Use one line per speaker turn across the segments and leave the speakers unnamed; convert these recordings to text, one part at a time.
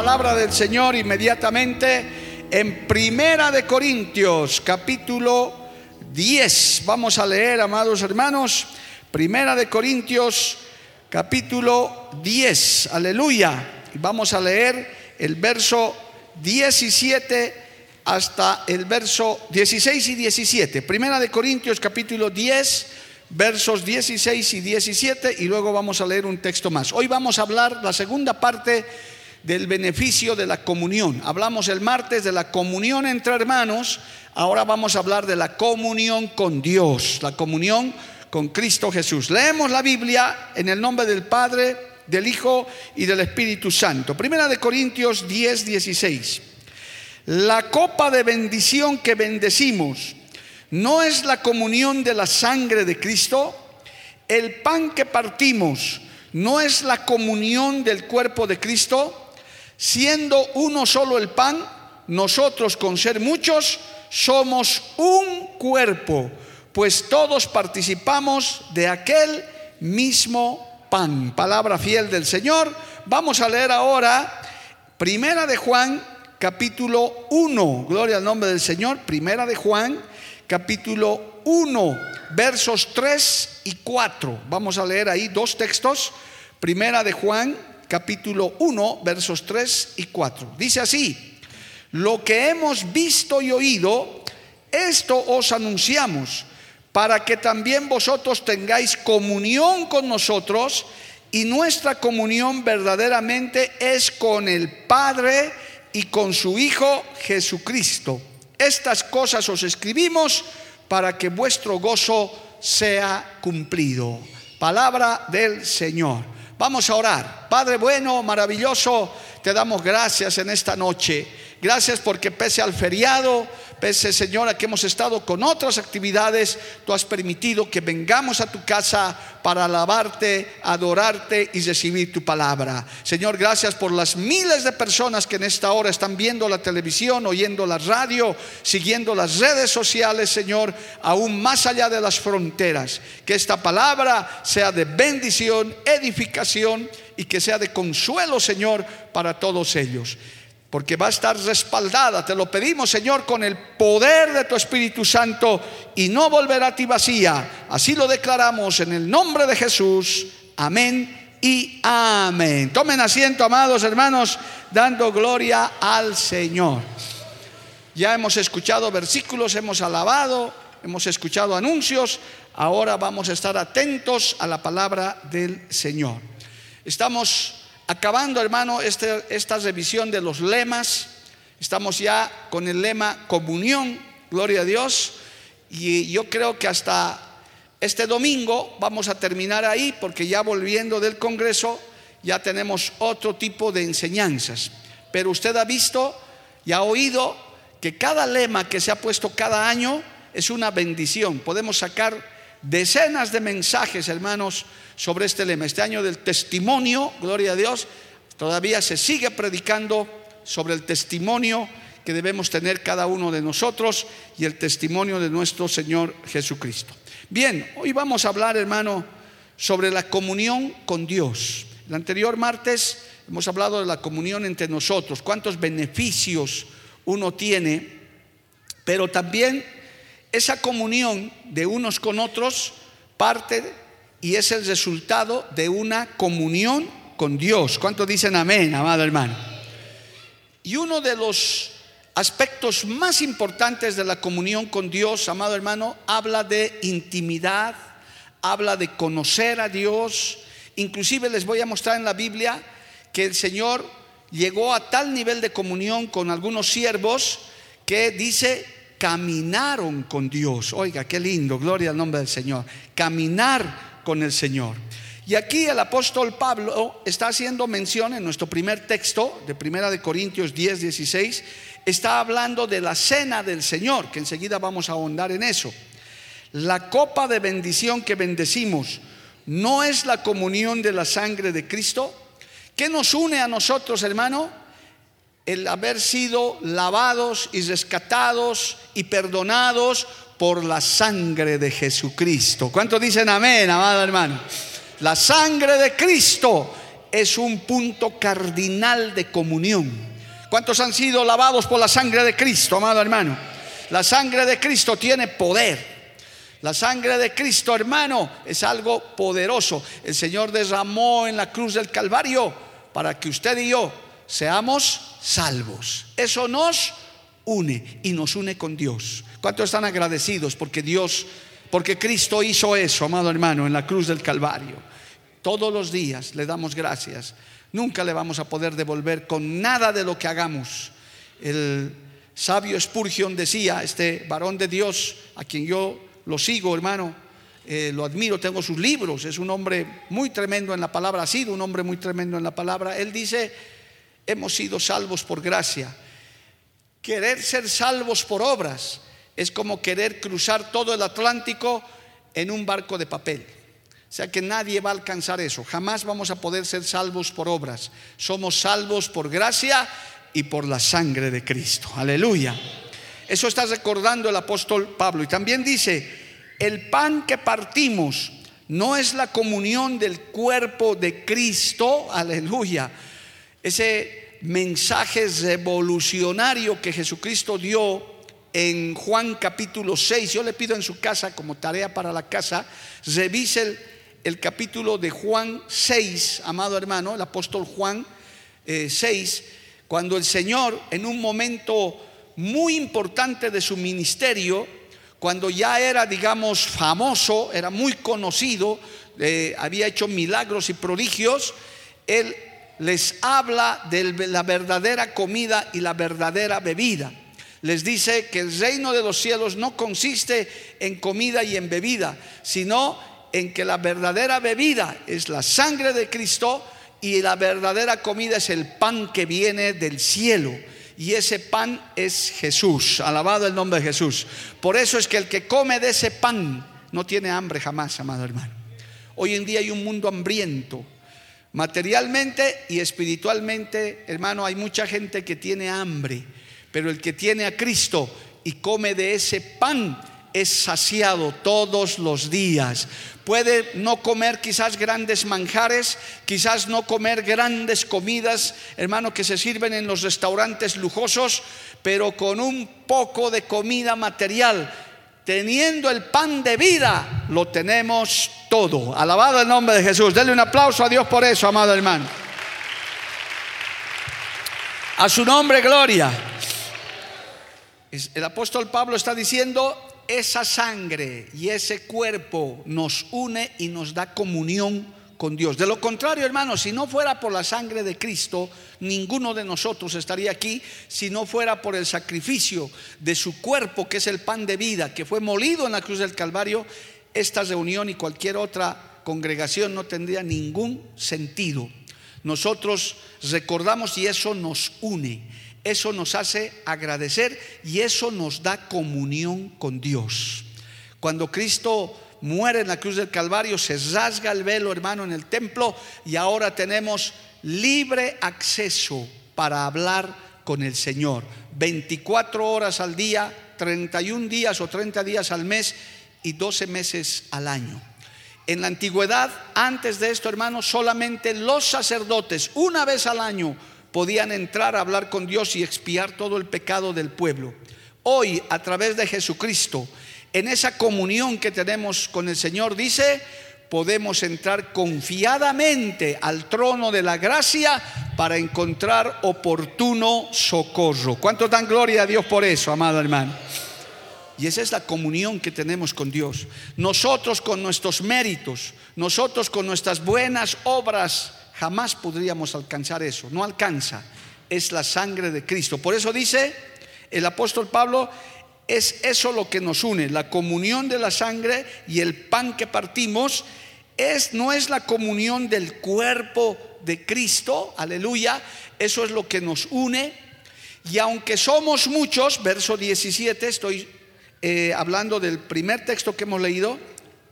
Palabra del Señor inmediatamente en Primera de Corintios, capítulo 10. Vamos a leer, amados hermanos, Primera de Corintios, capítulo 10. Aleluya. Vamos a leer el verso 17 hasta el verso 16 y 17. Primera de Corintios, capítulo 10, versos 16 y 17 y luego vamos a leer un texto más. Hoy vamos a hablar la segunda parte del beneficio de la comunión. Hablamos el martes de la comunión entre hermanos, ahora vamos a hablar de la comunión con Dios, la comunión con Cristo Jesús. Leemos la Biblia en el nombre del Padre, del Hijo y del Espíritu Santo. Primera de Corintios 10, 16. La copa de bendición que bendecimos no es la comunión de la sangre de Cristo. El pan que partimos no es la comunión del cuerpo de Cristo. Siendo uno solo el pan, nosotros con ser muchos somos un cuerpo, pues todos participamos de aquel mismo pan. Palabra fiel del Señor. Vamos a leer ahora Primera de Juan, capítulo 1. Gloria al nombre del Señor. Primera de Juan, capítulo 1, versos 3 y 4. Vamos a leer ahí dos textos. Primera de Juan, capítulo 1, versos 3 y 4. Dice así, lo que hemos visto y oído, esto os anunciamos, para que también vosotros tengáis comunión con nosotros, y nuestra comunión verdaderamente es con el Padre y con su Hijo Jesucristo. Estas cosas os escribimos para que vuestro gozo sea cumplido. Palabra del Señor. Vamos a orar. Padre bueno, maravilloso, te damos gracias en esta noche. Gracias porque pese al feriado, pese Señor que hemos estado con otras actividades, tú has permitido que vengamos a tu casa para alabarte, adorarte y recibir tu palabra. Señor, gracias por las miles de personas que en esta hora están viendo la televisión, oyendo la radio, siguiendo las redes sociales, Señor, aún más allá de las fronteras. Que esta palabra sea de bendición, edificación y que sea de consuelo, Señor, para todos ellos porque va a estar respaldada. Te lo pedimos, Señor, con el poder de tu Espíritu Santo y no volverá a ti vacía. Así lo declaramos en el nombre de Jesús. Amén y amén. Tomen asiento, amados hermanos, dando gloria al Señor. Ya hemos escuchado versículos, hemos alabado, hemos escuchado anuncios. Ahora vamos a estar atentos a la palabra del Señor. Estamos acabando, hermano, este, esta revisión de los lemas. Estamos ya con el lema comunión, gloria a Dios. Y yo creo que hasta este domingo vamos a terminar ahí porque ya volviendo del Congreso ya tenemos otro tipo de enseñanzas. Pero usted ha visto y ha oído que cada lema que se ha puesto cada año es una bendición. Podemos sacar decenas de mensajes, hermanos, sobre este lema. Este año del testimonio, gloria a Dios, todavía se sigue predicando sobre el testimonio que debemos tener cada uno de nosotros y el testimonio de nuestro Señor Jesucristo. Bien, hoy vamos a hablar, hermano, sobre la comunión con Dios. El anterior martes hemos hablado de la comunión entre nosotros, cuántos beneficios uno tiene, pero también esa comunión de unos con otros parte y es el resultado de una comunión con Dios. ¿Cuántos dicen amén, amado hermano? Y uno de los aspectos más importantes de la comunión con Dios, amado hermano, habla de intimidad, habla de conocer a Dios. Inclusive les voy a mostrar en la Biblia que el Señor llegó a tal nivel de comunión con algunos siervos que dice caminaron con Dios. Oiga, qué lindo, gloria al nombre del Señor. Caminar con el Señor. Y aquí el apóstol Pablo está haciendo mención en nuestro primer texto de Primera de Corintios 10, 16, está hablando de la cena del Señor, que enseguida vamos a ahondar en eso. La copa de bendición que bendecimos no es la comunión de la sangre de Cristo. ¿Qué nos une a nosotros, hermano? El haber sido lavados y rescatados y perdonados por la sangre de Jesucristo. ¿Cuántos dicen amén, amado hermano? La sangre de Cristo es un punto cardinal de comunión. ¿Cuántos han sido lavados por la sangre de Cristo, amado hermano? La sangre de Cristo tiene poder. La sangre de Cristo, hermano, es algo poderoso. El Señor derramó en la cruz del Calvario para que usted y yo seamos salvos. Eso nos une y nos une con Dios. ¿Cuántos están agradecidos porque Dios, porque Cristo hizo eso, amado hermano, en la cruz del Calvario? Todos los días le damos gracias. Nunca le vamos a poder devolver con nada de lo que hagamos. El sabio Spurgeon decía, este varón de Dios, a quien yo lo sigo, hermano, eh, lo admiro, tengo sus libros, es un hombre muy tremendo en la palabra, ha sido un hombre muy tremendo en la palabra. Él dice, hemos sido salvos por gracia. Querer ser salvos por obras es como querer cruzar todo el Atlántico en un barco de papel. O sea que nadie va a alcanzar eso. Jamás vamos a poder ser salvos por obras. Somos salvos por gracia y por la sangre de Cristo. Aleluya. Eso está recordando el apóstol Pablo. Y también dice, el pan que partimos no es la comunión del cuerpo de Cristo. Aleluya. Ese mensaje revolucionario que Jesucristo dio en Juan capítulo 6. Yo le pido en su casa como tarea para la casa, revise el, capítulo de Juan 6, amado hermano, el apóstol Juan 6, eh, cuando el Señor en un momento muy importante de su ministerio, cuando ya era, digamos, famoso, era muy conocido, eh, había hecho milagros y prodigios, él les habla de la verdadera comida y la verdadera bebida. Les dice que el reino de los cielos no consiste en comida y en bebida, sino en que la verdadera bebida es la sangre de Cristo y la verdadera comida es el pan que viene del cielo y ese pan es Jesús. Alabado el nombre de Jesús. Por eso es que el que come de ese pan no tiene hambre jamás, amado hermano. Hoy en día hay un mundo hambriento. Materialmente y espiritualmente, hermano, hay mucha gente que tiene hambre, pero el que tiene a Cristo y come de ese pan es saciado todos los días. Puede no comer quizás grandes manjares, quizás no comer grandes comidas, hermano, que se sirven en los restaurantes lujosos, pero con un poco de comida material, teniendo el pan de vida, lo tenemos todo. Alabado el nombre de Jesús. Denle un aplauso a Dios por eso, amado hermano. A su nombre, gloria. El apóstol Pablo está diciendo, esa sangre y ese cuerpo nos une y nos da comunión con Dios. De lo contrario, hermanos, si no fuera por la sangre de Cristo, ninguno de nosotros estaría aquí si no fuera por el sacrificio de su cuerpo, que es el pan de vida, que fue molido en la cruz del Calvario, esta reunión y cualquier otra congregación no tendría ningún sentido. Nosotros recordamos y eso nos une. Eso nos hace agradecer y eso nos da comunión con Dios. Cuando Cristo muere en la cruz del Calvario, se rasga el velo, hermano, en el templo y ahora tenemos libre acceso para hablar con el Señor. 24 horas al día, 31 días o 30 días al mes y 12 meses al año. En la antigüedad, antes de esto, hermano, solamente los sacerdotes, una vez al año, podían entrar a hablar con Dios y expiar todo el pecado del pueblo. Hoy, a través de Jesucristo, en esa comunión que tenemos con el Señor, dice, podemos entrar confiadamente al trono de la gracia para encontrar oportuno socorro. ¿Cuánto dan gloria a Dios por eso, amado hermano? Y esa es la comunión que tenemos con Dios. Nosotros con nuestros méritos, nosotros con nuestras buenas obras, Jamás podríamos alcanzar eso, no alcanza, es la sangre de Cristo. Por eso dice el apóstol Pablo, es eso lo que nos une, la comunión de la sangre y el pan que partimos. Es no es la comunión del cuerpo de Cristo, aleluya, eso es lo que nos une. Y aunque somos muchos, verso 17, estoy eh, hablando del primer texto que hemos leído,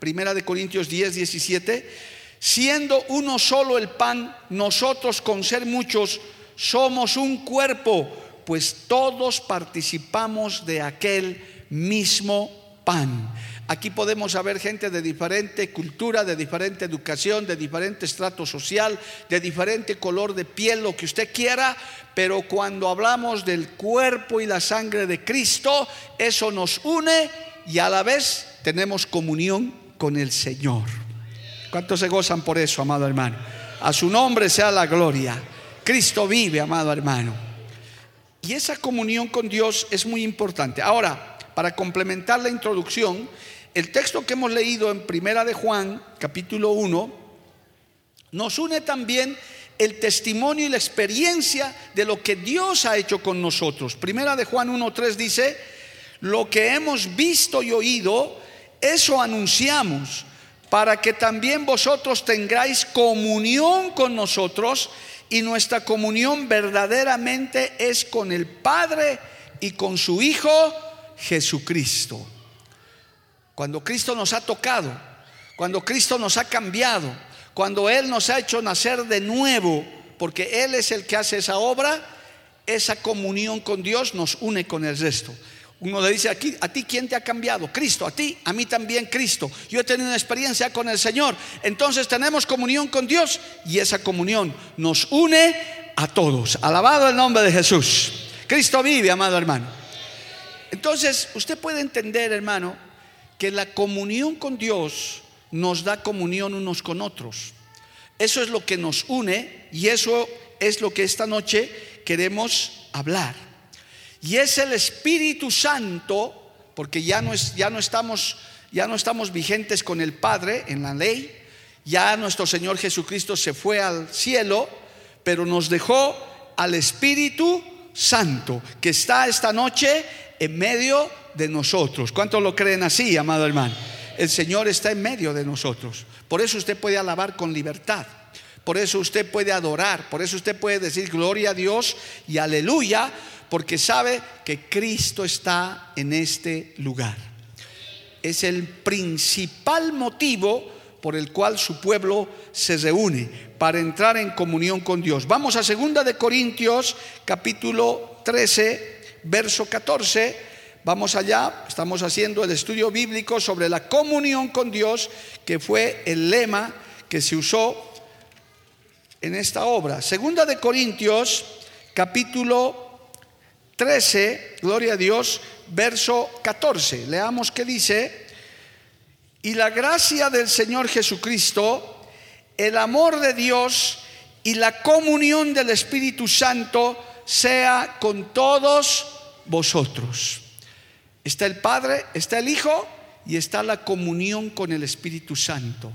Primera de Corintios 10, 17, siendo uno solo el pan, nosotros con ser muchos somos un cuerpo, pues todos participamos de aquel mismo pan. Aquí podemos haber gente de diferente cultura, de diferente educación, de diferente estrato social, de diferente color de piel, lo que usted quiera, pero cuando hablamos del cuerpo y la sangre de Cristo, eso nos une y a la vez tenemos comunión con el Señor. ¿Cuántos se gozan por eso, amado hermano? A su nombre sea la gloria. Cristo vive, amado hermano. Y esa comunión con Dios es muy importante. Ahora, para complementar la introducción, el texto que hemos leído en Primera de Juan, capítulo 1, nos une también el testimonio y la experiencia de lo que Dios ha hecho con nosotros. Primera de Juan 1.3 dice, lo que hemos visto y oído, eso anunciamos, para que también vosotros tengáis comunión con nosotros y nuestra comunión verdaderamente es con el Padre y con su Hijo Jesucristo. Cuando Cristo nos ha tocado, cuando Cristo nos ha cambiado, cuando Él nos ha hecho nacer de nuevo, porque Él es el que hace esa obra, esa comunión con Dios nos une con el resto. Uno le dice aquí, a ti quién te ha cambiado? Cristo, a ti, a mí también Cristo. Yo he tenido una experiencia con el Señor. Entonces tenemos comunión con Dios y esa comunión nos une a todos. Alabado el nombre de Jesús. Cristo vive, amado hermano. Entonces, usted puede entender, hermano, que la comunión con Dios nos da comunión unos con otros. Eso es lo que nos une y eso es lo que esta noche queremos hablar. Y es el Espíritu Santo, porque ya no, es, ya no, estamos, ya no estamos vigentes con el Padre en la ley, ya nuestro Señor Jesucristo se fue al cielo, pero nos dejó al Espíritu Santo, que está esta noche en medio de nosotros. ¿Cuántos lo creen así, amado hermano? El Señor está en medio de nosotros. Por eso usted puede alabar con libertad. Por eso usted puede adorar. Por eso usted puede decir gloria a Dios y aleluya. Porque sabe que Cristo está en este lugar. Es el principal motivo por el cual su pueblo se reúne para entrar en comunión con Dios. Vamos a 2 de Corintios capítulo 13, verso 14 Vamos allá, estamos haciendo el estudio bíblico sobre la comunión con Dios, que fue el lema que se usó en esta obra. Segunda de Corintios, capítulo 13, gloria a Dios, verso 14. Leamos qué dice. Y la gracia del Señor Jesucristo, el amor de Dios y la comunión del Espíritu Santo sea con todos vosotros. Está el Padre, está el Hijo y está la comunión con el Espíritu Santo.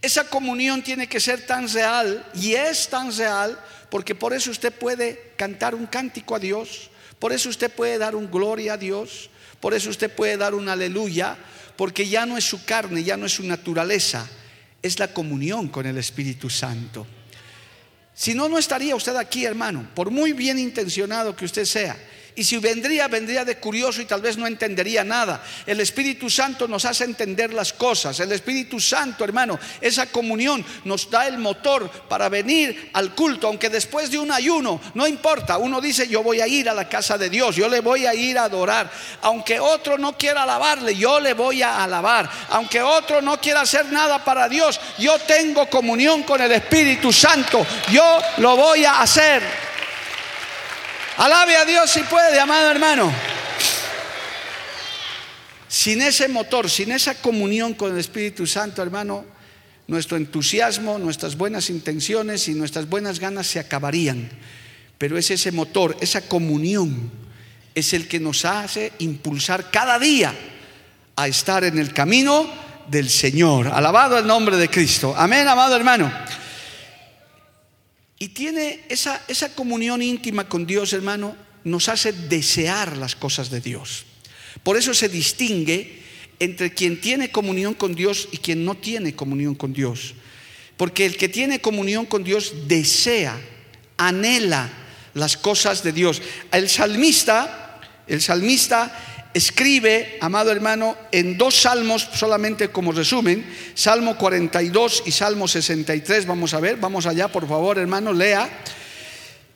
Esa comunión tiene que ser tan real y es tan real porque por eso usted puede cantar un cántico a Dios, por eso usted puede dar un gloria a Dios, por eso usted puede dar un aleluya, porque ya no es su carne, ya no es su naturaleza, es la comunión con el Espíritu Santo. Si no, no estaría usted aquí, hermano, por muy bien intencionado que usted sea. Y si vendría, vendría de curioso y tal vez no entendería nada. El Espíritu Santo nos hace entender las cosas. El Espíritu Santo, hermano, esa comunión nos da el motor para venir al culto, aunque después de un ayuno, no importa. Uno dice, yo voy a ir a la casa de Dios, yo le voy a ir a adorar. Aunque otro no quiera alabarle, yo le voy a alabar. Aunque otro no quiera hacer nada para Dios, yo tengo comunión con el Espíritu Santo. Yo lo voy a hacer. Alabe a Dios si puede, amado hermano. Sin ese motor, sin esa comunión con el Espíritu Santo, hermano, nuestro entusiasmo, nuestras buenas intenciones y nuestras buenas ganas se acabarían. Pero es ese motor, esa comunión, es el que nos hace impulsar cada día a estar en el camino del Señor. Alabado el nombre de Cristo. Amén, amado hermano. Y tiene esa, esa comunión íntima con Dios, hermano, nos hace desear las cosas de Dios. Por eso se distingue entre quien tiene comunión con Dios y quien no tiene comunión con Dios. Porque el que tiene comunión con Dios desea, anhela las cosas de Dios. El salmista, el salmista escribe, amado hermano, en dos salmos, solamente como resumen, Salmo 42 y Salmo 63, vamos a ver, vamos allá, por favor, hermano, lea.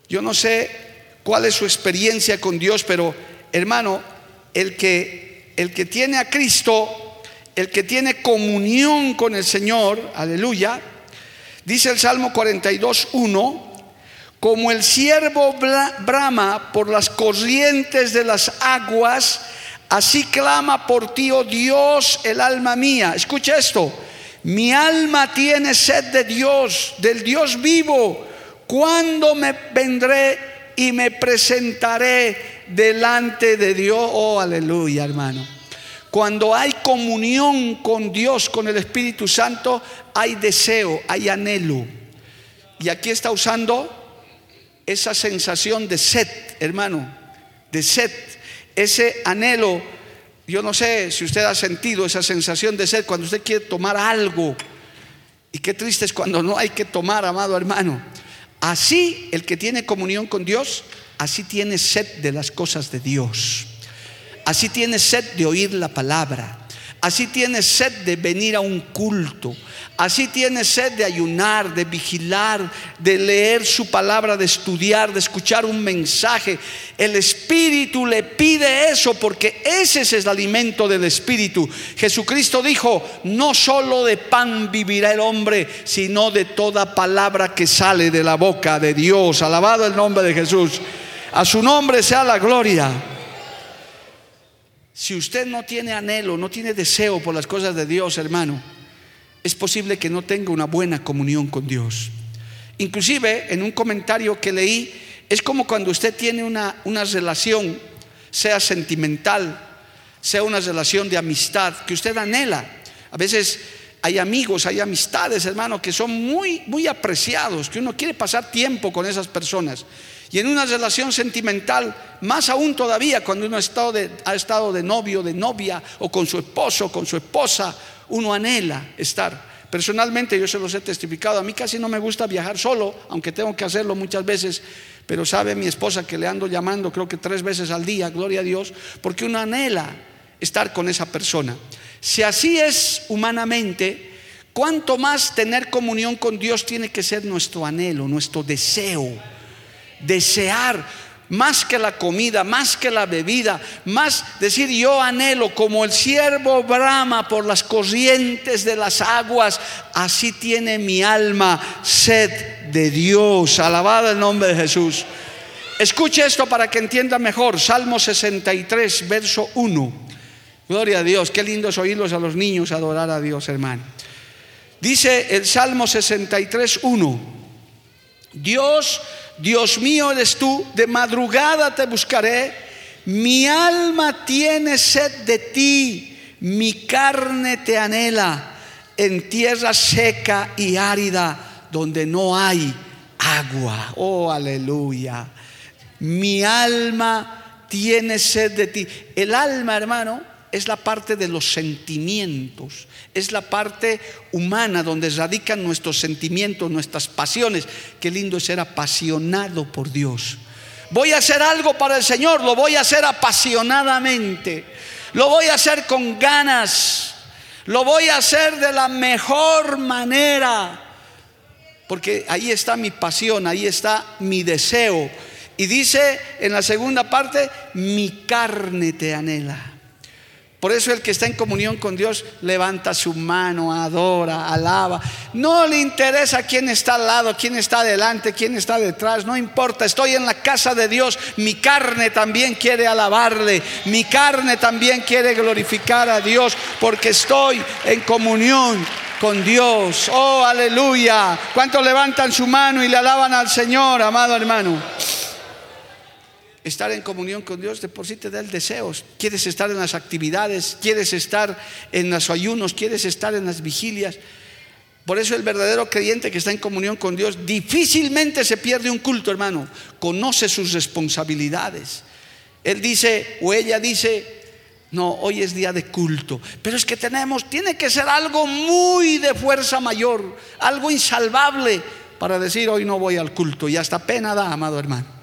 Yo no sé cuál es su experiencia con Dios, pero hermano, el que, el que tiene a Cristo, el que tiene comunión con el Señor, aleluya, dice el Salmo 42, 1, como el siervo brama por las corrientes de las aguas, así clama por ti, oh Dios, el alma mía. Escucha esto, mi alma tiene sed de Dios, del Dios vivo. ¿Cuándo me vendré y me presentaré delante de Dios? Oh, aleluya, hermano. Cuando hay comunión con Dios, con el Espíritu Santo, hay deseo, hay anhelo. Y aquí está usando esa sensación de sed, hermano, de sed, ese anhelo. Yo no sé si usted ha sentido esa sensación de sed cuando usted quiere tomar algo. Y qué triste es cuando no hay que tomar, amado hermano. Así el que tiene comunión con Dios, así tiene sed de las cosas de Dios. Así tiene sed de oír la palabra. Así tiene sed de venir a un culto. Así tiene sed de ayunar, de vigilar, de leer su palabra, de estudiar, de escuchar un mensaje. El Espíritu le pide eso porque ese es el alimento del Espíritu. Jesucristo dijo, no solo de pan vivirá el hombre, sino de toda palabra que sale de la boca de Dios. Alabado el nombre de Jesús. A su nombre sea la gloria. Si usted no tiene anhelo, no tiene deseo por las cosas de Dios, hermano, es posible que no tenga una buena comunión con Dios. Inclusive en un comentario que leí, es como cuando usted tiene una, una relación, sea sentimental, sea una relación de amistad, que usted anhela. A veces hay amigos, hay amistades, hermano, que son muy, muy apreciados, que uno quiere pasar tiempo con esas personas. Y en una relación sentimental, más aún todavía cuando uno ha estado de, de novio, de novia, o con su esposo, con su esposa, uno anhela estar. Personalmente yo se los he testificado, a mí casi no me gusta viajar solo, aunque tengo que hacerlo muchas veces, pero sabe mi esposa que le ando llamando creo que tres veces al día, gloria a Dios, porque uno anhela estar con esa persona. Si así es humanamente, cuánto más tener comunión con Dios tiene que ser nuestro anhelo, nuestro deseo desear más que la comida, más que la bebida, más decir yo anhelo como el siervo brama por las corrientes de las aguas, así tiene mi alma sed de Dios. Alabado el nombre de Jesús. Escuche esto para que entienda mejor. Salmo 63, verso 1. Gloria a Dios, qué lindo es oírlos a los niños adorar a Dios, hermano. Dice el Salmo 63, 1. Dios Dios mío eres tú, de madrugada te buscaré, mi alma tiene sed de ti, mi carne te anhela en tierra seca y árida donde no hay agua. Oh, aleluya. Mi alma tiene sed de ti. El alma, hermano, es la parte de los sentimientos, es la parte humana donde radican nuestros sentimientos, nuestras pasiones. Qué lindo es ser apasionado por Dios. Voy a hacer algo para el Señor, lo voy a hacer apasionadamente, lo voy a hacer con ganas, lo voy a hacer de la mejor manera, porque ahí está mi pasión, ahí está mi deseo. Y dice en la segunda parte, mi carne te anhela. Por eso el que está en comunión con Dios levanta su mano, adora, alaba. No le interesa quién está al lado, quién está adelante, quién está detrás, no importa. Estoy en la casa de Dios, mi carne también quiere alabarle, mi carne también quiere glorificar a Dios porque estoy en comunión con Dios. Oh, aleluya. ¿Cuántos levantan su mano y le alaban al Señor, amado hermano? Estar en comunión con Dios de por sí te da el deseo. Quieres estar en las actividades, quieres estar en los ayunos, quieres estar en las vigilias. Por eso el verdadero creyente que está en comunión con Dios difícilmente se pierde un culto, hermano. Conoce sus responsabilidades. Él dice o ella dice, No, hoy es día de culto. Pero es que tenemos, tiene que ser algo muy de fuerza mayor, algo insalvable para decir hoy no voy al culto. Y hasta pena da, amado hermano.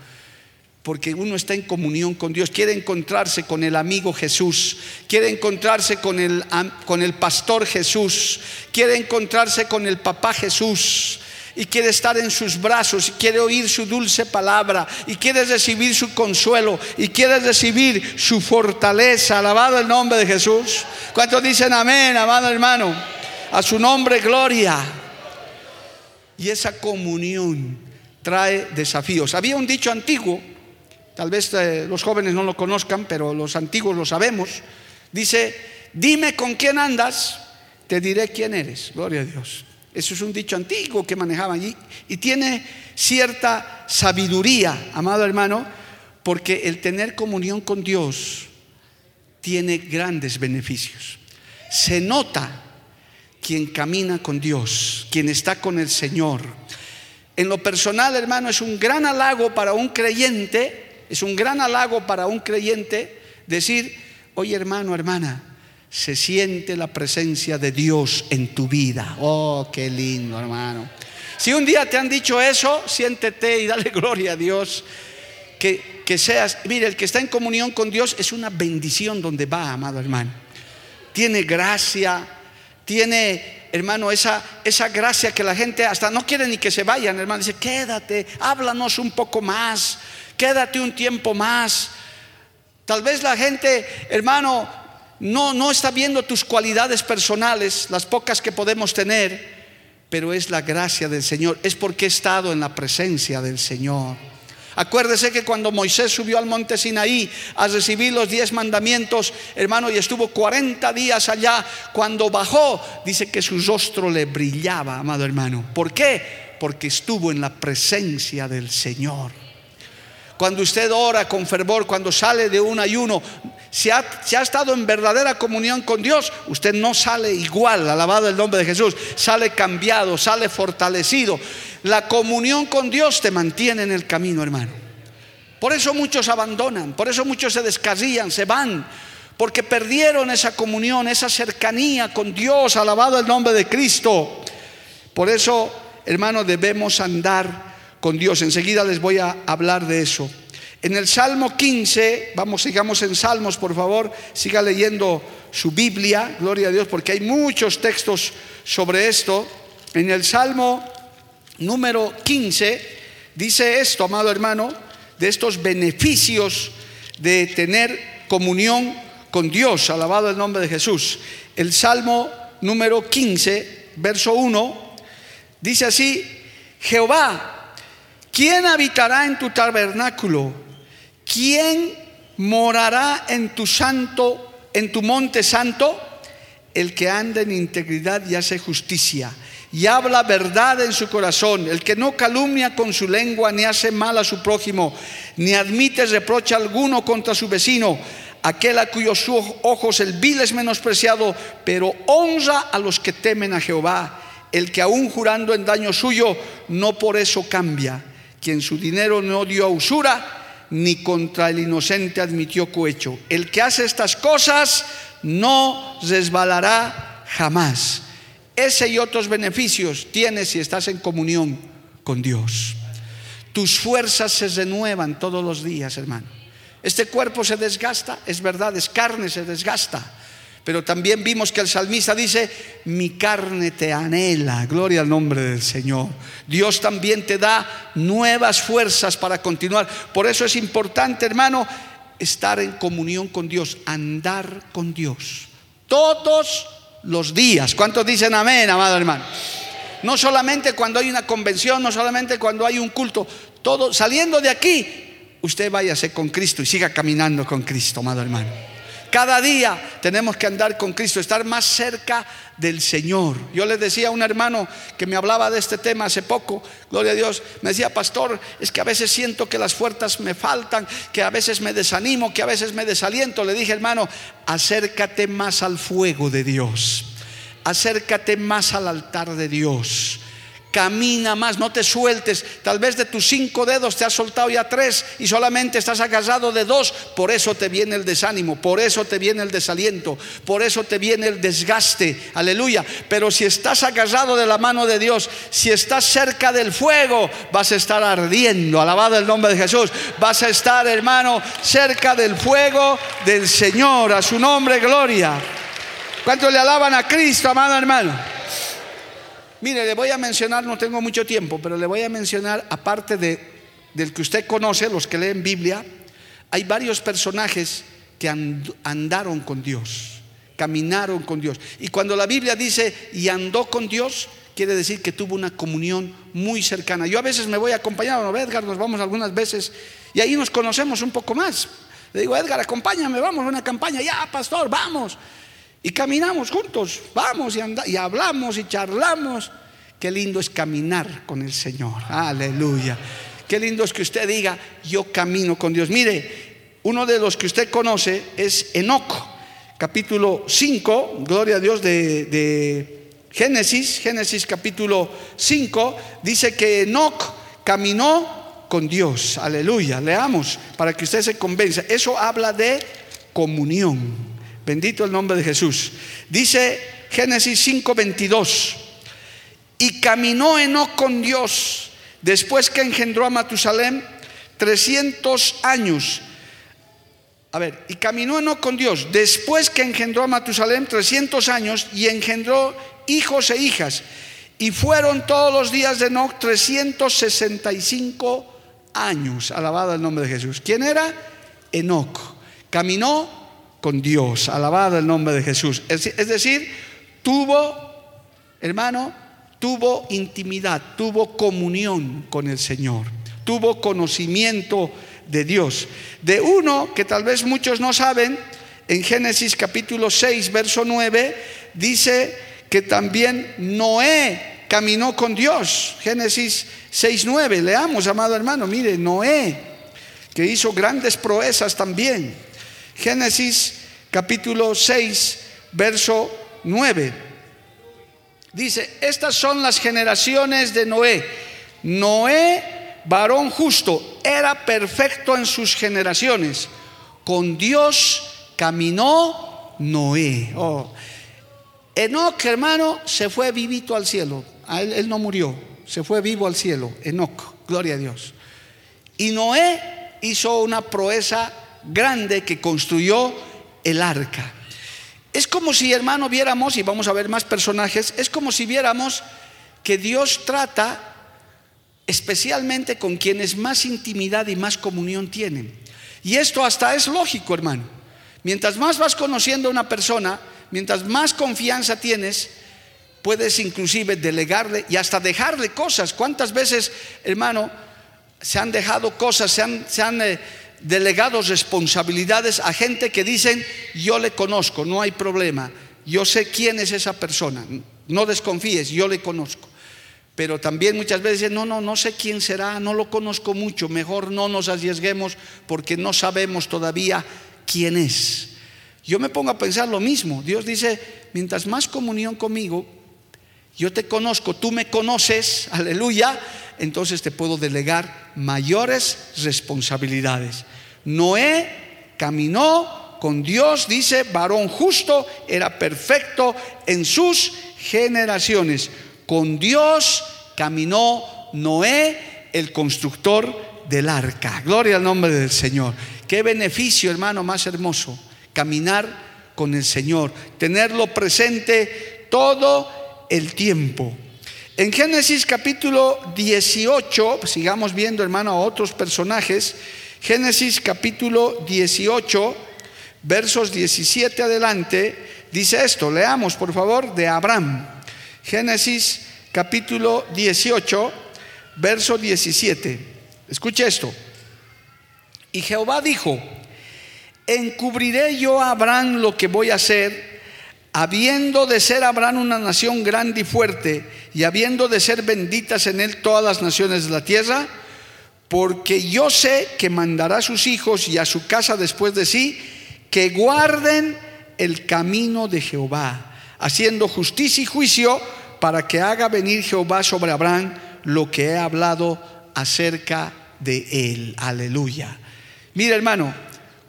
Porque uno está en comunión con Dios, quiere encontrarse con el amigo Jesús, quiere encontrarse con el, con el pastor Jesús, quiere encontrarse con el papá Jesús y quiere estar en sus brazos y quiere oír su dulce palabra y quiere recibir su consuelo y quiere recibir su fortaleza. Alabado el nombre de Jesús. ¿Cuántos dicen amén, amado hermano? A su nombre, gloria. Y esa comunión trae desafíos. Había un dicho antiguo, tal vez eh, los jóvenes no lo conozcan, pero los antiguos lo sabemos. Dice, dime con quién andas, te diré quién eres. Gloria a Dios. Eso es un dicho antiguo que manejaban allí y tiene cierta sabiduría, amado hermano, porque el tener comunión con Dios tiene grandes beneficios. Se nota quien camina con Dios, quien está con el Señor. En lo personal, hermano, es un gran halago para un creyente, es un gran halago para un creyente decir, oye hermano, hermana, se siente la presencia de Dios en tu vida. Oh, qué lindo, hermano. Si un día te han dicho eso, siéntete y dale gloria a Dios. Que, que seas, mire, el que está en comunión con Dios es una bendición donde va, amado hermano. Tiene gracia, tiene, hermano, esa, esa gracia que la gente hasta no quiere ni que se vayan, hermano. Dice, quédate, háblanos un poco más, quédate un tiempo más. Tal vez la gente, hermano, no, no está viendo tus cualidades personales, las pocas que podemos tener, pero es la gracia del Señor, es porque he estado en la presencia del Señor. Acuérdese que cuando Moisés subió al monte Sinaí a recibir los diez mandamientos, hermano, y estuvo 40 días allá, cuando bajó, dice que su rostro le brillaba, amado hermano. ¿Por qué? Porque estuvo en la presencia del Señor. Cuando usted ora con fervor, cuando sale de un ayuno, si ha, ha, estado en verdadera comunión con Dios, usted no sale igual, alabado el nombre de Jesús, sale cambiado, sale fortalecido. La comunión con Dios te mantiene en el camino, hermano. Por eso muchos abandonan, por eso muchos se descarrían, se van, porque perdieron esa comunión, esa cercanía con Dios, alabado el nombre de Cristo. Por eso, hermano, debemos andar con Dios. Enseguida les voy a hablar de eso. En el Salmo 15, vamos, sigamos en Salmos, por favor, siga leyendo su Biblia, gloria a Dios, porque hay muchos textos sobre esto. En el Salmo número 15 dice esto, amado hermano, de estos beneficios de tener comunión con Dios, alabado el nombre de Jesús. El Salmo número 15, verso 1, dice así, Jehová, ¿Quién habitará en tu tabernáculo? ¿Quién morará en tu santo, en tu monte santo? El que anda en integridad y hace justicia y habla verdad en su corazón, el que no calumnia con su lengua ni hace mal a su prójimo, ni admite reproche alguno contra su vecino, aquel a cuyos ojos el vil es menospreciado, pero honra a los que temen a Jehová, el que aún jurando en daño suyo, no por eso cambia quien su dinero no dio a usura, ni contra el inocente admitió cohecho. El que hace estas cosas no resbalará jamás. Ese y otros beneficios tienes si estás en comunión con Dios. Tus fuerzas se renuevan todos los días, hermano. Este cuerpo se desgasta, es verdad, es carne, se desgasta. Pero también vimos que el salmista dice, mi carne te anhela, gloria al nombre del Señor. Dios también te da nuevas fuerzas para continuar. Por eso es importante, hermano, estar en comunión con Dios, andar con Dios. Todos los días. ¿Cuántos dicen amén, amado hermano? No solamente cuando hay una convención, no solamente cuando hay un culto, todo saliendo de aquí, usted váyase con Cristo y siga caminando con Cristo, amado hermano. Cada día tenemos que andar con Cristo, estar más cerca del Señor. Yo les decía a un hermano que me hablaba de este tema hace poco, gloria a Dios, me decía, pastor, es que a veces siento que las fuerzas me faltan, que a veces me desanimo, que a veces me desaliento. Le dije, hermano, acércate más al fuego de Dios, acércate más al altar de Dios camina más, no te sueltes. Tal vez de tus cinco dedos te has soltado ya tres y solamente estás agarrado de dos. Por eso te viene el desánimo, por eso te viene el desaliento, por eso te viene el desgaste. Aleluya. Pero si estás agarrado de la mano de Dios, si estás cerca del fuego, vas a estar ardiendo. Alabado el nombre de Jesús. Vas a estar, hermano, cerca del fuego del Señor. A su nombre, gloria. ¿Cuántos le alaban a Cristo, amado hermano? Mire, le voy a mencionar, no tengo mucho tiempo, pero le voy a mencionar, aparte de, del que usted conoce, los que leen Biblia, hay varios personajes que andaron con Dios, caminaron con Dios. Y cuando la Biblia dice y andó con Dios, quiere decir que tuvo una comunión muy cercana. Yo a veces me voy acompañado, ¿no? Edgar, nos vamos algunas veces y ahí nos conocemos un poco más. Le digo, Edgar, acompáñame, vamos a una campaña, ya, pastor, vamos. Y caminamos juntos, vamos y, y hablamos y charlamos. Qué lindo es caminar con el Señor. Aleluya. Qué lindo es que usted diga, yo camino con Dios. Mire, uno de los que usted conoce es Enoch, capítulo 5, gloria a Dios de, de Génesis, Génesis capítulo 5, dice que Enoch caminó con Dios. Aleluya. Leamos para que usted se convenza. Eso habla de comunión. Bendito el nombre de Jesús. Dice Génesis 5:22. Y caminó Enoch con Dios después que engendró a Matusalem 300 años. A ver, y caminó Enoch con Dios después que engendró a Matusalem 300 años y engendró hijos e hijas. Y fueron todos los días de Enoch 365 años. Alabado el nombre de Jesús. ¿Quién era? Enoch. Caminó con Dios. Alabado el nombre de Jesús. Es, decir, tuvo, hermano, tuvo intimidad, tuvo comunión con el Señor, tuvo conocimiento de Dios. De uno que tal vez muchos no saben, en Génesis capítulo 6, verso 9, dice que también Noé caminó con Dios. Génesis 6, 9, leamos, amado hermano, mire, Noé, que hizo grandes proezas también. Génesis capítulo 6, verso 9. Dice, estas son las generaciones de Noé. Noé, varón justo, era perfecto en sus generaciones. Con Dios caminó Noé. Oh. Enoch, hermano, se fue vivito al cielo. Él, no murió, se fue vivo al cielo. Enoch, gloria a Dios. Y Noé hizo una proeza grande que construyó el arca. Es como si, hermano, viéramos, y vamos a ver más personajes, es como si viéramos que Dios trata especialmente con quienes más intimidad y más comunión tienen. Y esto hasta es lógico, hermano. Mientras más vas conociendo a una persona, mientras más confianza tienes, puedes inclusive delegarle y hasta dejarle cosas. ¿Cuántas veces, hermano, se han dejado cosas, se han, se han eh, delegados responsabilidades a gente que dicen, yo le conozco, no hay problema, yo sé quién es esa persona, no desconfíes, yo le conozco. Pero también muchas veces, no, no, no sé quién será, no lo conozco mucho, mejor no nos arriesguemos porque no sabemos todavía quién es. Yo me pongo a pensar lo mismo, Dios dice, mientras más comunión conmigo, yo te conozco, tú me conoces, aleluya, entonces te puedo delegar mayores responsabilidades. Noé caminó con Dios, dice, varón justo, era perfecto en sus generaciones. Con Dios caminó Noé, el constructor del arca. Gloria al nombre del Señor. Qué beneficio, hermano, más hermoso. Caminar con el Señor, tenerlo presente todo el tiempo. En Génesis capítulo 18, sigamos viendo hermano a otros personajes, Génesis capítulo 18, versos 17 adelante, dice esto, leamos por favor de Abraham. Génesis capítulo 18, verso 17. Escuche esto. Y Jehová dijo, encubriré yo a Abraham lo que voy a hacer habiendo de ser Abraham una nación grande y fuerte, y habiendo de ser benditas en él todas las naciones de la tierra, porque yo sé que mandará a sus hijos y a su casa después de sí, que guarden el camino de Jehová, haciendo justicia y juicio para que haga venir Jehová sobre Abraham lo que he hablado acerca de él. Aleluya. Mira hermano,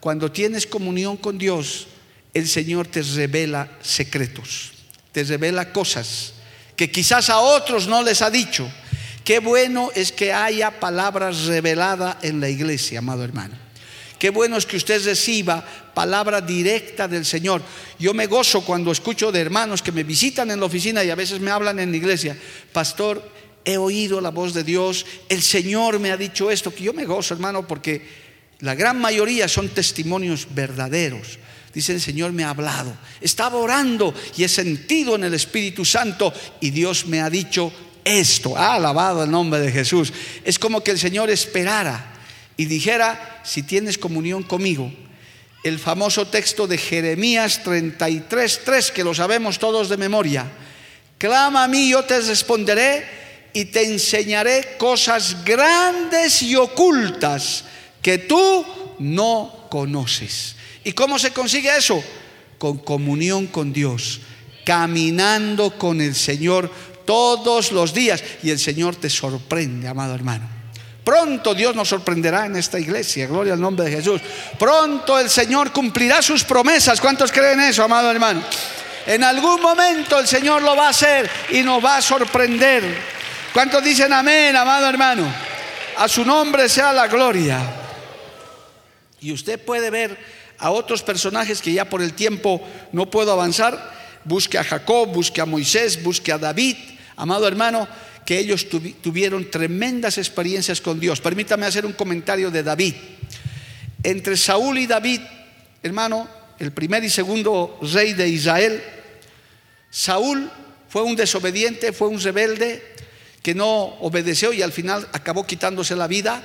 cuando tienes comunión con Dios, el Señor te revela secretos, te revela cosas que quizás a otros no les ha dicho. Qué bueno es que haya palabras reveladas en la iglesia, amado hermano. Qué bueno es que usted reciba palabra directa del Señor. Yo me gozo cuando escucho de hermanos que me visitan en la oficina y a veces me hablan en la iglesia. Pastor, he oído la voz de Dios, el Señor me ha dicho esto, que yo me gozo, hermano, porque la gran mayoría son testimonios verdaderos. Dice el Señor me ha hablado, estaba orando y he sentido en el Espíritu Santo y Dios me ha dicho esto. Ha alabado el nombre de Jesús. Es como que el Señor esperara y dijera, si tienes comunión conmigo, el famoso texto de Jeremías 33, 3, que lo sabemos todos de memoria. Clama a mí, yo te responderé y te enseñaré cosas grandes y ocultas que tú no conoces. ¿Y cómo se consigue eso? Con comunión con Dios, caminando con el Señor todos los días. Y el Señor te sorprende, amado hermano. Pronto Dios nos sorprenderá en esta iglesia, gloria al nombre de Jesús. Pronto el Señor cumplirá sus promesas. ¿Cuántos creen eso, amado hermano? En algún momento el Señor lo va a hacer y nos va a sorprender. ¿Cuántos dicen amén, amado hermano? A su nombre sea la gloria. Y usted puede ver a otros personajes que ya por el tiempo no puedo avanzar. Busque a Jacob, busque a Moisés, busque a David, amado hermano que ellos tuvieron tremendas experiencias con Dios. Permítame hacer un comentario de David. Entre Saúl y David, hermano, el primer y segundo rey de Israel, Saúl fue un desobediente, fue un rebelde que no obedeció y al final acabó quitándose la vida.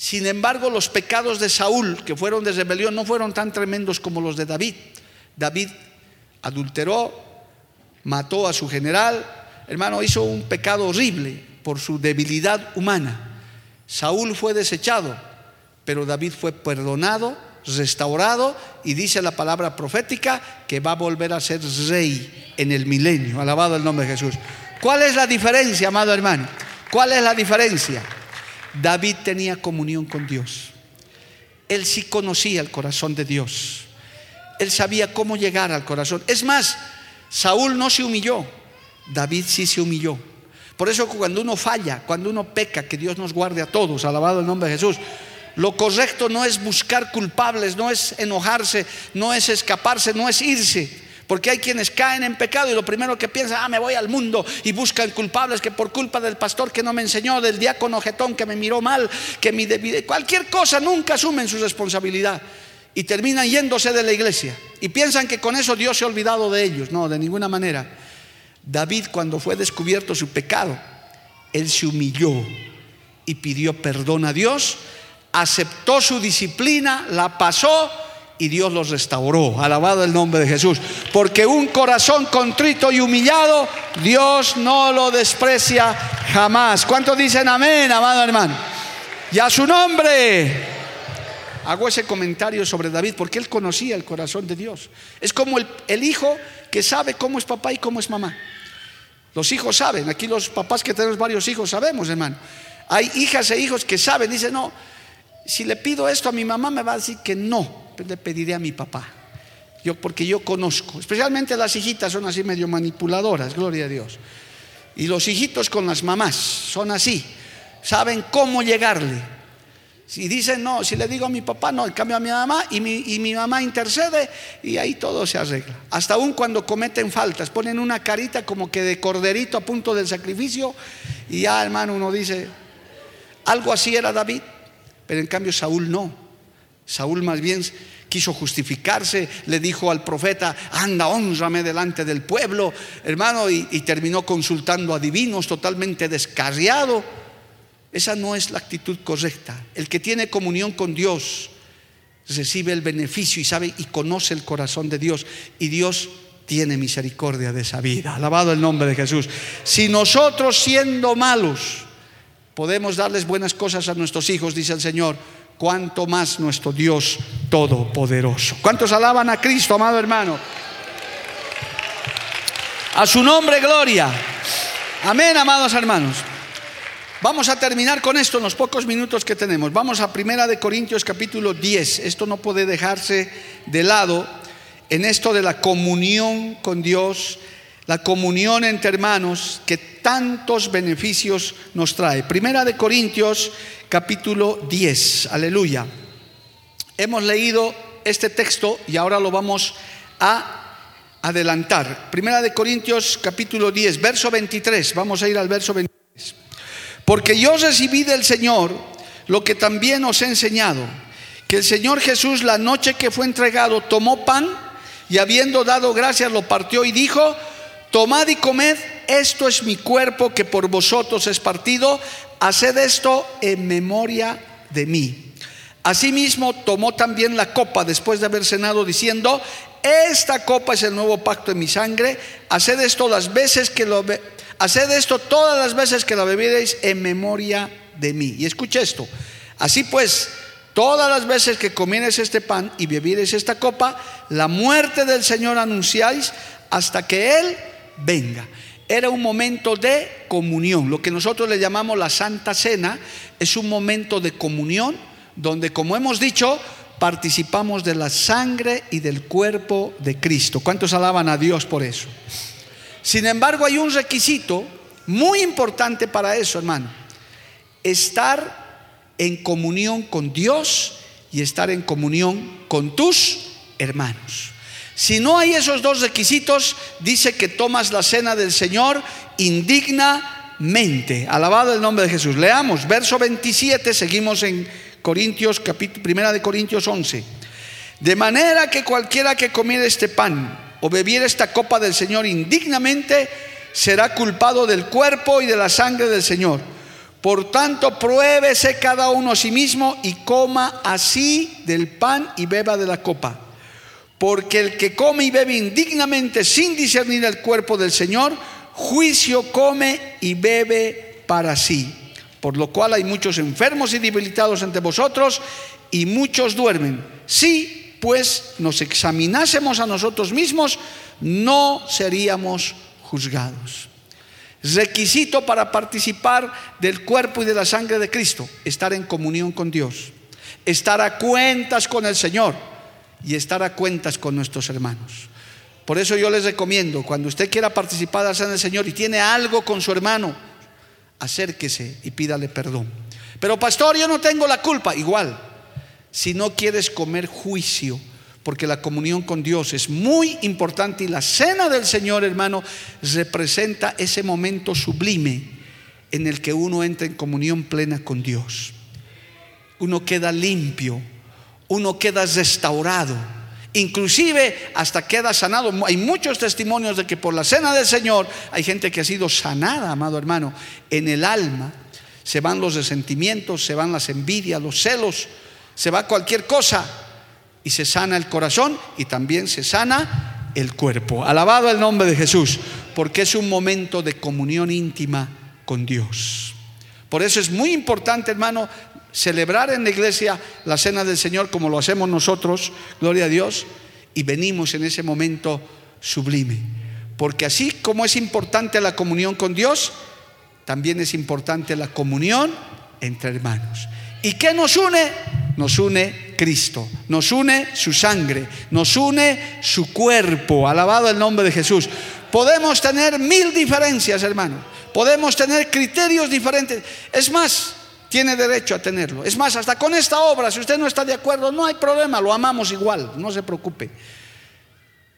Sin embargo, los pecados de Saúl, que fueron de rebelión, no fueron tan tremendos como los de David. David adulteró, mató a su general, hermano, hizo un pecado horrible por su debilidad humana. Saúl fue desechado, pero David fue perdonado, restaurado y dice la palabra profética que va a volver a ser rey en el milenio. Alabado el nombre de Jesús. ¿Cuál es la diferencia, amado hermano? ¿Cuál es la diferencia? David tenía comunión con Dios. Él sí conocía el corazón de Dios. Él sabía cómo llegar al corazón. Es más, Saúl no se humilló. David sí se humilló. Por eso cuando uno falla, cuando uno peca, que Dios nos guarde a todos, alabado el nombre de Jesús. Lo correcto no es buscar culpables, no es enojarse, no es escaparse, no es irse. Porque hay quienes caen en pecado y lo primero que piensan, ah, me voy al mundo y buscan culpables que por culpa del pastor que no me enseñó, del diácono jetón que me miró mal, que mi cualquier cosa, nunca asumen su responsabilidad y terminan yéndose de la iglesia y piensan que con eso Dios se ha olvidado de ellos. No, de ninguna manera. David cuando fue descubierto su pecado, él se humilló y pidió perdón a Dios, aceptó su disciplina, la pasó y Dios los restauró. Alabado el nombre de Jesús. Porque un corazón contrito y humillado, Dios no lo desprecia jamás. ¿Cuántos dicen amén, amado hermano? Y a su nombre. Hago ese comentario sobre David porque él conocía el corazón de Dios. Es como el, hijo que sabe cómo es papá y cómo es mamá. Los hijos saben, aquí los papás que tenemos varios hijos sabemos, hermano. Hay hijas e hijos que saben, dicen, no, si le pido esto a mi mamá me va a decir que no, le pediré a mi papá. Yo, porque yo conozco, especialmente las hijitas son así medio manipuladoras, gloria a Dios. Y los hijitos con las mamás son así, saben cómo llegarle. Si dicen no, si le digo a mi papá, no, cambio a mi mamá y mi, y mi mamá intercede y ahí todo se arregla. Hasta aún cuando cometen faltas, ponen una carita como que de corderito a punto del sacrificio y ya hermano uno dice, algo así era David, pero en cambio Saúl no. Saúl más bien quiso justificarse, le dijo al profeta, anda, honrame delante del pueblo, hermano, y, y terminó consultando a divinos totalmente descarriado. Esa no es la actitud correcta. El que tiene comunión con Dios recibe el beneficio y sabe y conoce el corazón de Dios. Y Dios tiene misericordia de esa vida. Alabado el nombre de Jesús. Si nosotros siendo malos podemos darles buenas cosas a nuestros hijos, dice el Señor, cuánto más nuestro Dios Todopoderoso. ¿Cuántos alaban a Cristo, amado hermano? A su nombre, gloria. Amén, amados hermanos. Vamos a terminar con esto en los pocos minutos que tenemos. Vamos a Primera de Corintios capítulo 10. Esto no puede dejarse de lado en esto de la comunión con Dios, la comunión entre hermanos que tantos beneficios nos trae. Primera de Corintios capítulo 10. Aleluya. Hemos leído este texto y ahora lo vamos a adelantar. Primera de Corintios capítulo 10, verso 23. Vamos a ir al verso 23. Porque yo recibí del Señor lo que también os he enseñado, que el Señor Jesús la noche que fue entregado tomó pan y habiendo dado gracias lo partió y dijo, tomad y comed, esto es mi cuerpo que por vosotros es partido, haced esto en memoria de mí. Asimismo tomó también la copa después de haber cenado diciendo, esta copa es el nuevo pacto en mi sangre. Haced esto las veces que lo haced esto todas las veces que lo bebiréis en memoria de mí. Y escucha esto. Así pues, todas las veces que comieres este pan y bebieres esta copa, la muerte del Señor anunciáis hasta que Él venga. Era un momento de comunión. Lo que nosotros le llamamos la Santa Cena es un momento de comunión donde, como hemos dicho, participamos de la sangre y del cuerpo de Cristo. ¿Cuántos alaban a Dios por eso? Sin embargo, hay un requisito muy importante para eso, hermano. Estar en comunión con Dios y estar en comunión con tus hermanos. Si no hay esos dos requisitos, dice que tomas la cena del Señor indignamente. Alabado el nombre de Jesús. Leamos, verso 27, seguimos en Corintios, capítulo, primera de Corintios 11. De manera que cualquiera que comiera este pan o bebiera esta copa del Señor indignamente, será culpado del cuerpo y de la sangre del Señor. Por tanto, pruébese cada uno a sí mismo y coma así del pan y beba de la copa. Porque el que come y bebe indignamente sin discernir el cuerpo del Señor, juicio come y bebe para sí por lo cual hay muchos enfermos y debilitados entre vosotros y muchos duermen. Si pues nos examinásemos a nosotros mismos, no seríamos juzgados. Requisito para participar del cuerpo y de la sangre de Cristo, estar en comunión con Dios, estar a cuentas con el Señor y estar a cuentas con nuestros hermanos. Por eso yo les recomiendo, cuando usted quiera participar de la sangre del Señor y tiene algo con su hermano, acérquese y pídale perdón. Pero pastor, yo no tengo la culpa. Igual, si no quieres comer juicio, porque la comunión con Dios es muy importante y la cena del Señor, hermano, representa ese momento sublime en el que uno entra en comunión plena con Dios. Uno queda limpio, uno queda restaurado Inclusive hasta queda sanado. Hay muchos testimonios de que por la cena del Señor hay gente que ha sido sanada, amado hermano, en el alma. Se van los resentimientos, se van las envidias, los celos, se va cualquier cosa y se sana el corazón y también se sana el cuerpo. Alabado el nombre de Jesús, porque es un momento de comunión íntima con Dios. Por eso es muy importante, hermano, celebrar en la iglesia la cena del Señor como lo hacemos nosotros, gloria a Dios, y venimos en ese momento sublime. Porque así como es importante la comunión con Dios, también es importante la comunión entre hermanos. ¿Y qué nos une? Nos une Cristo, nos une su sangre, nos une su cuerpo. Alabado el nombre de Jesús. Podemos tener mil diferencias, hermano. Podemos tener criterios diferentes. Es más, tiene derecho a tenerlo. Es más, hasta con esta obra, si usted no está de acuerdo, no hay problema, lo amamos igual, no se preocupe.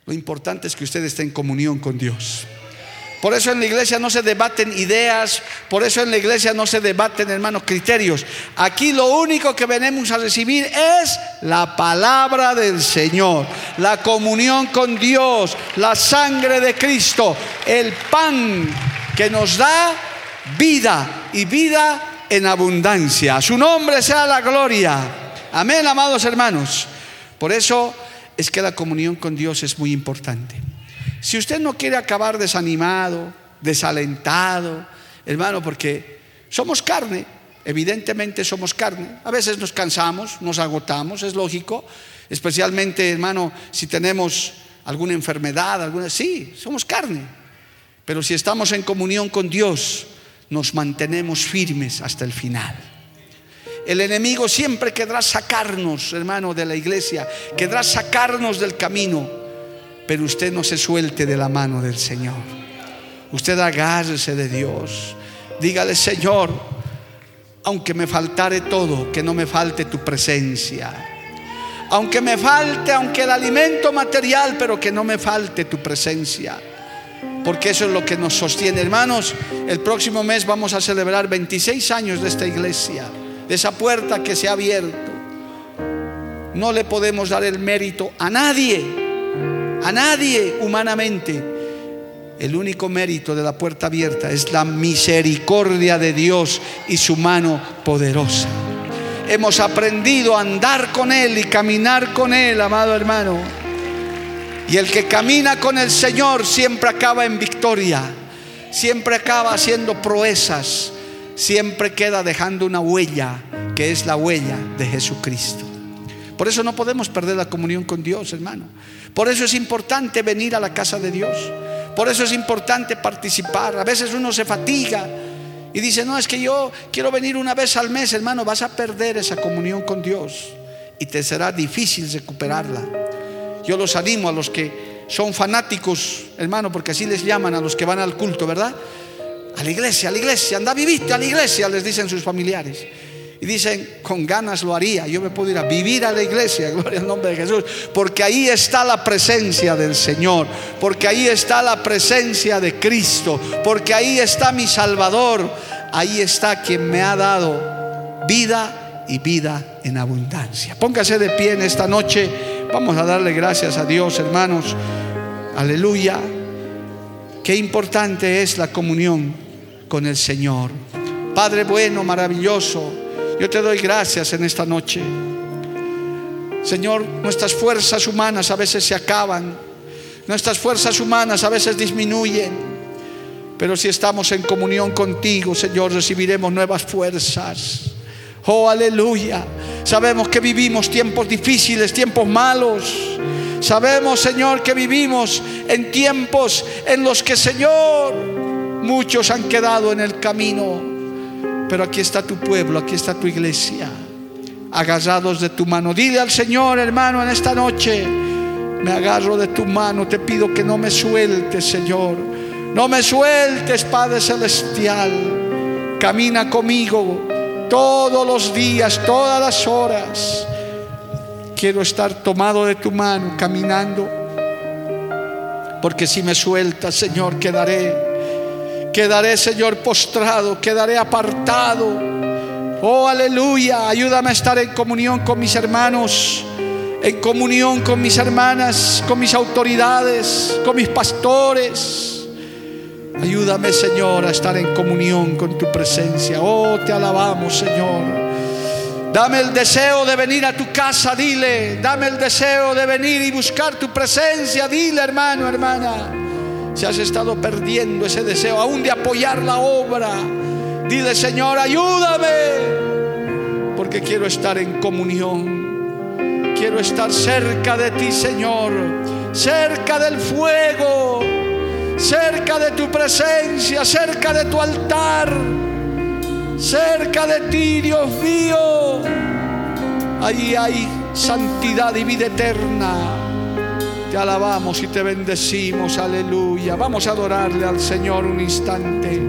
Lo importante es que usted esté en comunión con Dios. Por eso en la iglesia no se debaten ideas, por eso en la iglesia no se debaten, hermanos, criterios. Aquí lo único que venimos a recibir es la palabra del Señor, la comunión con Dios, la sangre de Cristo, el pan que nos da vida y vida en abundancia. su nombre sea la gloria. Amén, amados hermanos. Por eso es que la comunión con Dios es muy importante. Si usted no quiere acabar desanimado, desalentado, hermano, porque somos carne, evidentemente somos carne. A veces nos cansamos, nos agotamos, es lógico. Especialmente, hermano, si tenemos alguna enfermedad, alguna... Sí, somos carne. Pero si estamos en comunión con Dios, nos mantenemos firmes hasta el final. El enemigo siempre querrá sacarnos, hermano, de la iglesia, querrá sacarnos del camino, pero usted no se suelte de la mano del Señor. Usted agárrese de Dios. Dígale, Señor, aunque me faltare todo, que no me falte tu presencia. Aunque me falte, aunque el alimento material, pero que no me falte tu presencia porque eso es lo que nos sostiene. Hermanos, el próximo mes vamos a celebrar 26 años de esta iglesia, de esa puerta que se ha abierto. No le podemos dar el mérito a nadie, a nadie humanamente. El único mérito de la puerta abierta es la misericordia de Dios y su mano poderosa. Hemos aprendido a andar con Él y caminar con Él, amado hermano. Y el que camina con el Señor siempre acaba en victoria, siempre acaba haciendo proezas, siempre queda dejando una huella, que es la huella de Jesucristo. Por eso no podemos perder la comunión con Dios, hermano. Por eso es importante venir a la casa de Dios. Por eso es importante participar. A veces uno se fatiga y dice, no, es que yo quiero venir una vez al mes, hermano, vas a perder esa comunión con Dios y te será difícil recuperarla. Yo los animo a los que son fanáticos, hermano, porque así les llaman a los que van al culto, ¿verdad? A la iglesia, a la iglesia, anda, viviste a la iglesia, les dicen sus familiares. Y dicen, con ganas lo haría, yo me puedo ir a vivir a la iglesia, gloria al nombre de Jesús, porque ahí está la presencia del Señor, porque ahí está la presencia de Cristo, porque ahí está mi Salvador, ahí está quien me ha dado vida y vida en abundancia. Póngase de pie en esta noche. Vamos a darle gracias a Dios, hermanos. Aleluya. Qué importante es la comunión con el Señor. Padre bueno, maravilloso, yo te doy gracias en esta noche. Señor, nuestras fuerzas humanas a veces se acaban, nuestras fuerzas humanas a veces disminuyen, pero si estamos en comunión contigo, Señor, recibiremos nuevas fuerzas. Oh, aleluya. Sabemos que vivimos tiempos difíciles, tiempos malos. Sabemos, Señor, que vivimos en tiempos en los que, Señor, muchos han quedado en el camino. Pero aquí está tu pueblo, aquí está tu iglesia, agarrados de tu mano. Dile al Señor, hermano, en esta noche, me agarro de tu mano, te pido que no me sueltes, Señor. No me sueltes, Padre Celestial. Camina conmigo todos los días, todas las horas. Quiero estar tomado de tu mano, caminando. Porque si me sueltas, Señor, quedaré. Quedaré, Señor, postrado, quedaré apartado. Oh, aleluya. Ayúdame a estar en comunión con mis hermanos, en comunión con mis hermanas, con mis autoridades, con mis pastores Ayúdame, Señor, a estar en comunión con tu presencia. Oh, te alabamos, Señor. Dame el deseo de venir a tu casa, dile. Dame el deseo de venir y buscar tu presencia, dile, hermano, hermana. Si has estado perdiendo ese deseo, aún de apoyar la obra, dile, Señor, ayúdame. Porque quiero estar en comunión. Quiero estar cerca de ti, Señor. Cerca del fuego cerca de tu presencia, cerca de tu altar, cerca de ti, Dios mío. Allí hay santidad y vida eterna. Te alabamos y te bendecimos, aleluya. Vamos a adorarle al Señor un instante.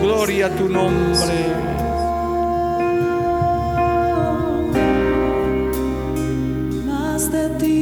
Gloria a tu nombre. Gracias